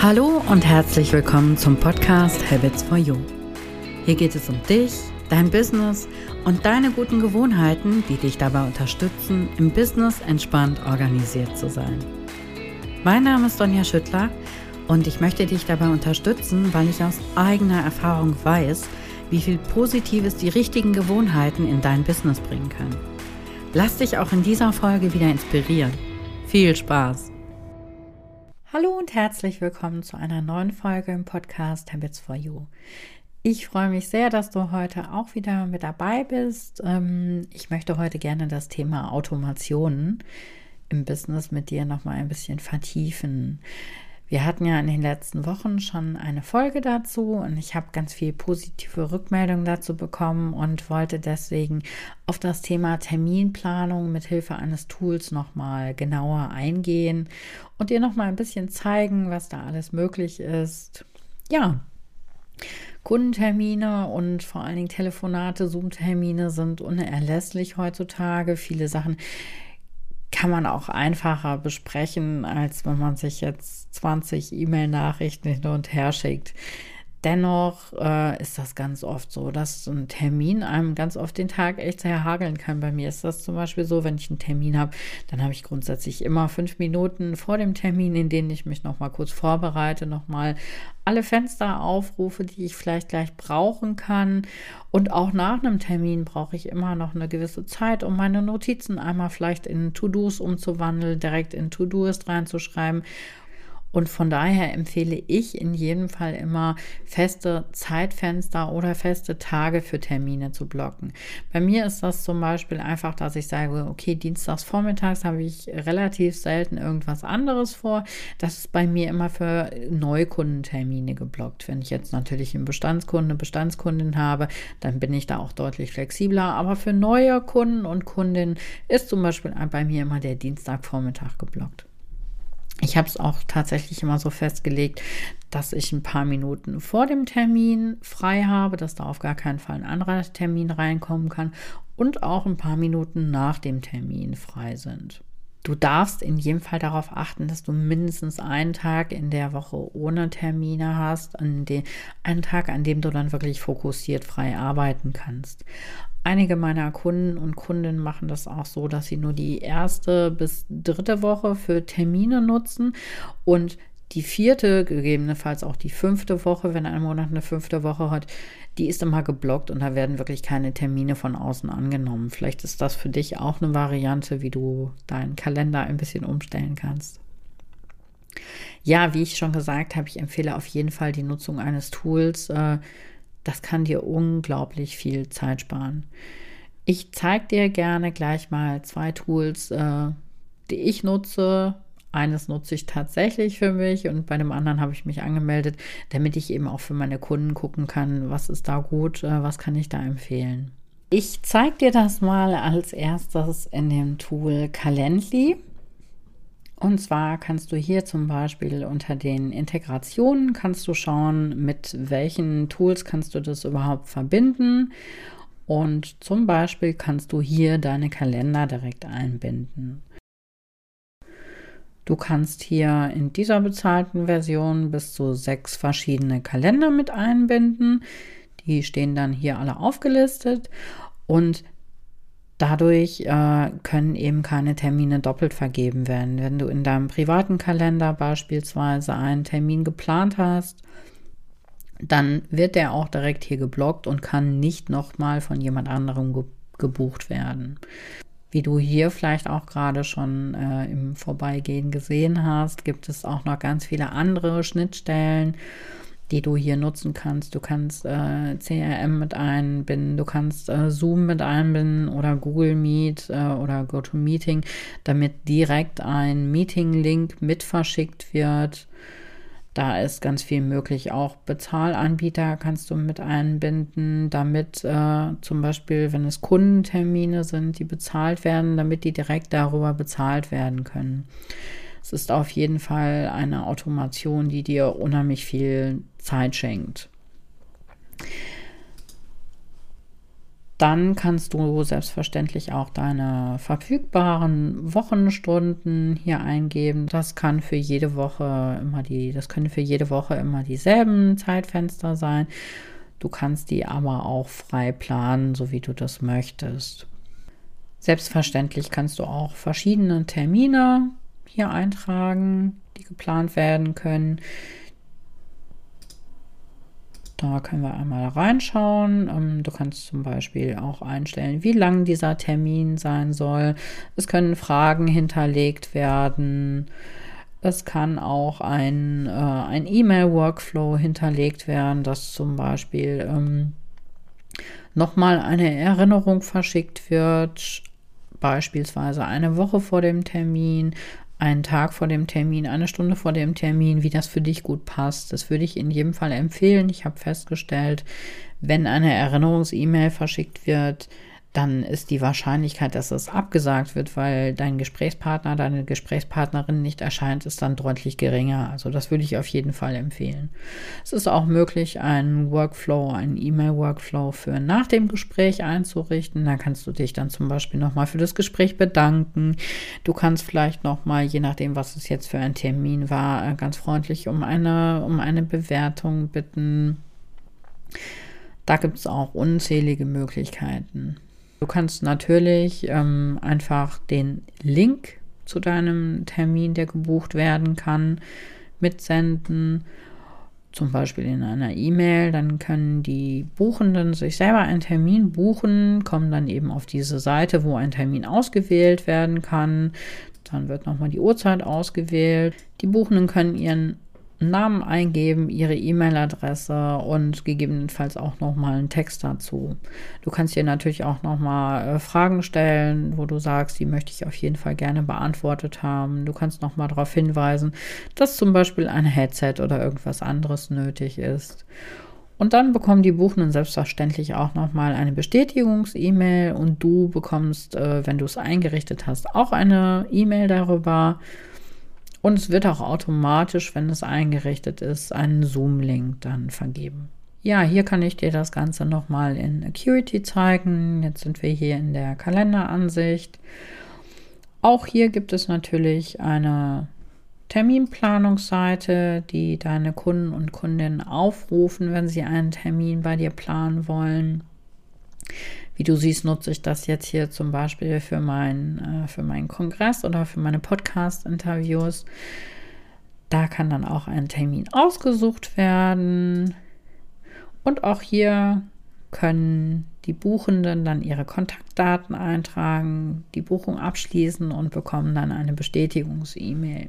Hallo und herzlich willkommen zum Podcast Habits for You. Hier geht es um dich, dein Business und deine guten Gewohnheiten, die dich dabei unterstützen, im Business entspannt organisiert zu sein. Mein Name ist Donja Schüttler und ich möchte dich dabei unterstützen, weil ich aus eigener Erfahrung weiß, wie viel Positives die richtigen Gewohnheiten in dein Business bringen können. Lass dich auch in dieser Folge wieder inspirieren. Viel Spaß! Hallo und herzlich willkommen zu einer neuen Folge im Podcast Habits for You. Ich freue mich sehr, dass du heute auch wieder mit dabei bist. Ähm, ich möchte heute gerne das Thema Automationen im Business mit dir noch mal ein bisschen vertiefen. Wir hatten ja in den letzten Wochen schon eine Folge dazu und ich habe ganz viel positive Rückmeldungen dazu bekommen und wollte deswegen auf das Thema Terminplanung mit Hilfe eines Tools noch mal genauer eingehen und dir noch mal ein bisschen zeigen, was da alles möglich ist. Ja. Kundentermine und vor allen Dingen Telefonate, Zoom-Termine sind unerlässlich heutzutage. Viele Sachen kann man auch einfacher besprechen, als wenn man sich jetzt 20 E-Mail-Nachrichten hin und her schickt. Dennoch äh, ist das ganz oft so, dass ein Termin einem ganz oft den Tag echt sehr hageln kann. Bei mir ist das zum Beispiel so, wenn ich einen Termin habe, dann habe ich grundsätzlich immer fünf Minuten vor dem Termin, in denen ich mich nochmal kurz vorbereite, nochmal alle Fenster aufrufe, die ich vielleicht gleich brauchen kann. Und auch nach einem Termin brauche ich immer noch eine gewisse Zeit, um meine Notizen einmal vielleicht in To-Dos umzuwandeln, direkt in To-Doist reinzuschreiben und von daher empfehle ich in jedem Fall immer feste Zeitfenster oder feste Tage für Termine zu blocken. Bei mir ist das zum Beispiel einfach, dass ich sage, okay, dienstags vormittags habe ich relativ selten irgendwas anderes vor. Das ist bei mir immer für Neukundentermine geblockt. Wenn ich jetzt natürlich einen Bestandskunde, Bestandskundin habe, dann bin ich da auch deutlich flexibler. Aber für neue Kunden und Kundinnen ist zum Beispiel bei mir immer der Dienstagvormittag geblockt. Ich habe es auch tatsächlich immer so festgelegt, dass ich ein paar Minuten vor dem Termin frei habe, dass da auf gar keinen Fall ein anderer Termin reinkommen kann und auch ein paar Minuten nach dem Termin frei sind. Du darfst in jedem Fall darauf achten, dass du mindestens einen Tag in der Woche ohne Termine hast, an den, einen Tag, an dem du dann wirklich fokussiert frei arbeiten kannst. Einige meiner Kunden und Kundinnen machen das auch so, dass sie nur die erste bis dritte Woche für Termine nutzen und die vierte, gegebenenfalls auch die fünfte Woche, wenn ein Monat eine fünfte Woche hat, die ist immer geblockt und da werden wirklich keine Termine von außen angenommen. Vielleicht ist das für dich auch eine Variante, wie du deinen Kalender ein bisschen umstellen kannst. Ja, wie ich schon gesagt habe, ich empfehle auf jeden Fall die Nutzung eines Tools, äh, das kann dir unglaublich viel Zeit sparen. Ich zeige dir gerne gleich mal zwei Tools, äh, die ich nutze. Eines nutze ich tatsächlich für mich und bei dem anderen habe ich mich angemeldet, damit ich eben auch für meine Kunden gucken kann, was ist da gut, äh, was kann ich da empfehlen. Ich zeige dir das mal als erstes in dem Tool Calendly. Und zwar kannst du hier zum Beispiel unter den Integrationen kannst du schauen, mit welchen Tools kannst du das überhaupt verbinden. Und zum Beispiel kannst du hier deine Kalender direkt einbinden. Du kannst hier in dieser bezahlten Version bis zu sechs verschiedene Kalender mit einbinden. Die stehen dann hier alle aufgelistet. Und Dadurch äh, können eben keine Termine doppelt vergeben werden. Wenn du in deinem privaten Kalender beispielsweise einen Termin geplant hast, dann wird der auch direkt hier geblockt und kann nicht nochmal von jemand anderem ge gebucht werden. Wie du hier vielleicht auch gerade schon äh, im Vorbeigehen gesehen hast, gibt es auch noch ganz viele andere Schnittstellen die du hier nutzen kannst. Du kannst äh, CRM mit einbinden, du kannst äh, Zoom mit einbinden oder Google Meet äh, oder GoToMeeting, damit direkt ein Meeting-Link mit verschickt wird. Da ist ganz viel möglich. Auch Bezahlanbieter kannst du mit einbinden, damit äh, zum Beispiel, wenn es Kundentermine sind, die bezahlt werden, damit die direkt darüber bezahlt werden können. Es ist auf jeden Fall eine Automation, die dir unheimlich viel Zeit schenkt. Dann kannst du selbstverständlich auch deine verfügbaren Wochenstunden hier eingeben. Das kann für jede Woche immer die, das können für jede Woche immer dieselben Zeitfenster sein. Du kannst die aber auch frei planen, so wie du das möchtest. Selbstverständlich kannst du auch verschiedene Termine hier eintragen, die geplant werden können. Da können wir einmal reinschauen. Ähm, du kannst zum Beispiel auch einstellen, wie lang dieser Termin sein soll. Es können Fragen hinterlegt werden. Es kann auch ein, äh, ein E-Mail-Workflow hinterlegt werden, dass zum Beispiel ähm, nochmal eine Erinnerung verschickt wird, beispielsweise eine Woche vor dem Termin, einen Tag vor dem Termin, eine Stunde vor dem Termin, wie das für dich gut passt. Das würde ich in jedem Fall empfehlen. Ich habe festgestellt, wenn eine Erinnerungs-E-Mail verschickt wird, dann ist die Wahrscheinlichkeit, dass es abgesagt wird, weil dein Gesprächspartner, deine Gesprächspartnerin nicht erscheint, ist dann deutlich geringer. Also das würde ich auf jeden Fall empfehlen. Es ist auch möglich, einen Workflow, einen E-Mail-Workflow für nach dem Gespräch einzurichten. Da kannst du dich dann zum Beispiel nochmal für das Gespräch bedanken. Du kannst vielleicht nochmal, je nachdem, was es jetzt für ein Termin war, ganz freundlich um eine, um eine Bewertung bitten. Da gibt es auch unzählige Möglichkeiten. Du kannst natürlich ähm, einfach den Link zu deinem Termin, der gebucht werden kann, mitsenden. Zum Beispiel in einer E-Mail. Dann können die Buchenden sich selber einen Termin buchen, kommen dann eben auf diese Seite, wo ein Termin ausgewählt werden kann. Dann wird nochmal die Uhrzeit ausgewählt. Die Buchenden können ihren Namen eingeben, ihre E-Mail-Adresse und gegebenenfalls auch nochmal einen Text dazu. Du kannst dir natürlich auch nochmal äh, Fragen stellen, wo du sagst, die möchte ich auf jeden Fall gerne beantwortet haben. Du kannst nochmal darauf hinweisen, dass zum Beispiel ein Headset oder irgendwas anderes nötig ist. Und dann bekommen die Buchenden selbstverständlich auch nochmal eine Bestätigungs-E-Mail und du bekommst, äh, wenn du es eingerichtet hast, auch eine E-Mail darüber. Und es wird auch automatisch, wenn es eingerichtet ist, einen Zoom-Link dann vergeben. Ja, hier kann ich dir das Ganze nochmal in Acuity zeigen. Jetzt sind wir hier in der Kalenderansicht. Auch hier gibt es natürlich eine Terminplanungsseite, die deine Kunden und Kundinnen aufrufen, wenn sie einen Termin bei dir planen wollen. Wie du siehst, nutze ich das jetzt hier zum Beispiel für, mein, äh, für meinen Kongress oder für meine Podcast-Interviews. Da kann dann auch ein Termin ausgesucht werden. Und auch hier können die Buchenden dann ihre Kontaktdaten eintragen, die Buchung abschließen und bekommen dann eine Bestätigungs-E-Mail.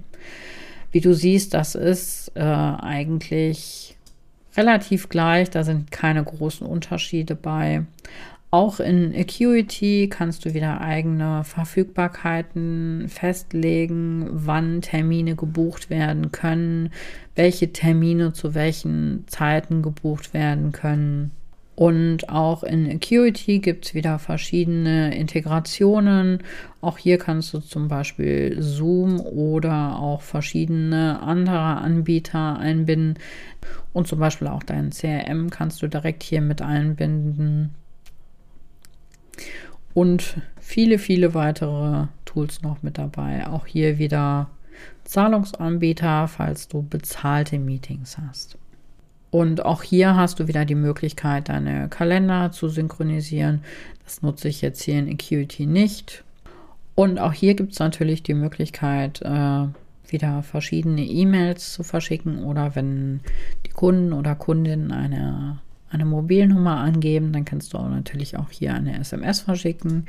Wie du siehst, das ist äh, eigentlich relativ gleich, da sind keine großen Unterschiede bei. Auch in Acuity kannst du wieder eigene Verfügbarkeiten festlegen, wann Termine gebucht werden können, welche Termine zu welchen Zeiten gebucht werden können. Und auch in Acuity gibt es wieder verschiedene Integrationen. Auch hier kannst du zum Beispiel Zoom oder auch verschiedene andere Anbieter einbinden. Und zum Beispiel auch dein CRM kannst du direkt hier mit einbinden und viele, viele weitere Tools noch mit dabei. Auch hier wieder Zahlungsanbieter, falls du bezahlte Meetings hast. Und auch hier hast du wieder die Möglichkeit, deine Kalender zu synchronisieren. Das nutze ich jetzt hier in Acuity nicht. Und auch hier gibt es natürlich die Möglichkeit, äh, wieder verschiedene E-Mails zu verschicken oder wenn die Kunden oder Kundinnen eine eine Mobilnummer angeben. Dann kannst du auch natürlich auch hier eine SMS verschicken.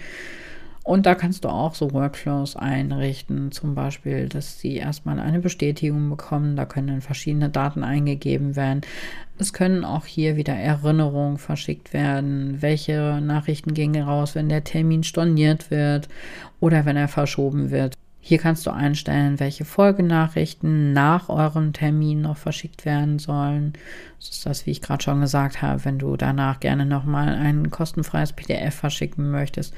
Und da kannst du auch so Workflows einrichten, zum Beispiel, dass sie erstmal eine Bestätigung bekommen. Da können dann verschiedene Daten eingegeben werden. Es können auch hier wieder Erinnerungen verschickt werden. Welche Nachrichten gingen raus, wenn der Termin storniert wird oder wenn er verschoben wird. Hier kannst du einstellen, welche Folgenachrichten nach eurem Termin noch verschickt werden sollen. Das ist das, wie ich gerade schon gesagt habe, wenn du danach gerne nochmal ein kostenfreies PDF verschicken möchtest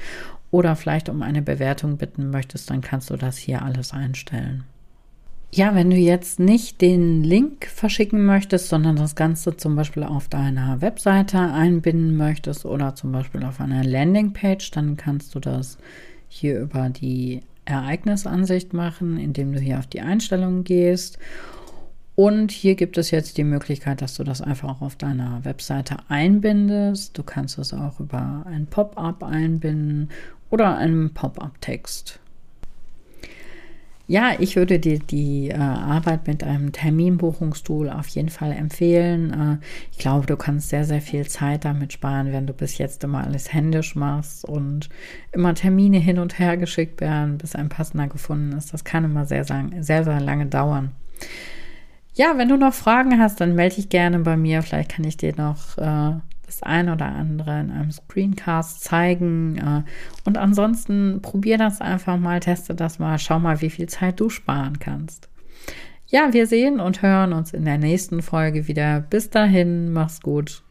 oder vielleicht um eine Bewertung bitten möchtest, dann kannst du das hier alles einstellen. Ja, wenn du jetzt nicht den Link verschicken möchtest, sondern das Ganze zum Beispiel auf deiner Webseite einbinden möchtest oder zum Beispiel auf einer Landingpage, dann kannst du das hier über die Ereignisansicht machen, indem du hier auf die Einstellungen gehst. Und hier gibt es jetzt die Möglichkeit, dass du das einfach auch auf deiner Webseite einbindest. Du kannst es auch über ein Pop-up einbinden oder einen Pop-up-Text. Ja, ich würde dir die äh, Arbeit mit einem Terminbuchungstool auf jeden Fall empfehlen. Äh, ich glaube, du kannst sehr, sehr viel Zeit damit sparen, wenn du bis jetzt immer alles händisch machst und immer Termine hin und her geschickt werden, bis ein passender gefunden ist. Das kann immer sehr, sehr, sehr, lange dauern. Ja, wenn du noch Fragen hast, dann melde dich gerne bei mir. Vielleicht kann ich dir noch äh, das eine oder andere in einem Screencast zeigen. Äh, und ansonsten probier das einfach mal, teste das mal, schau mal, wie viel Zeit du sparen kannst. Ja, wir sehen und hören uns in der nächsten Folge wieder. Bis dahin, mach's gut.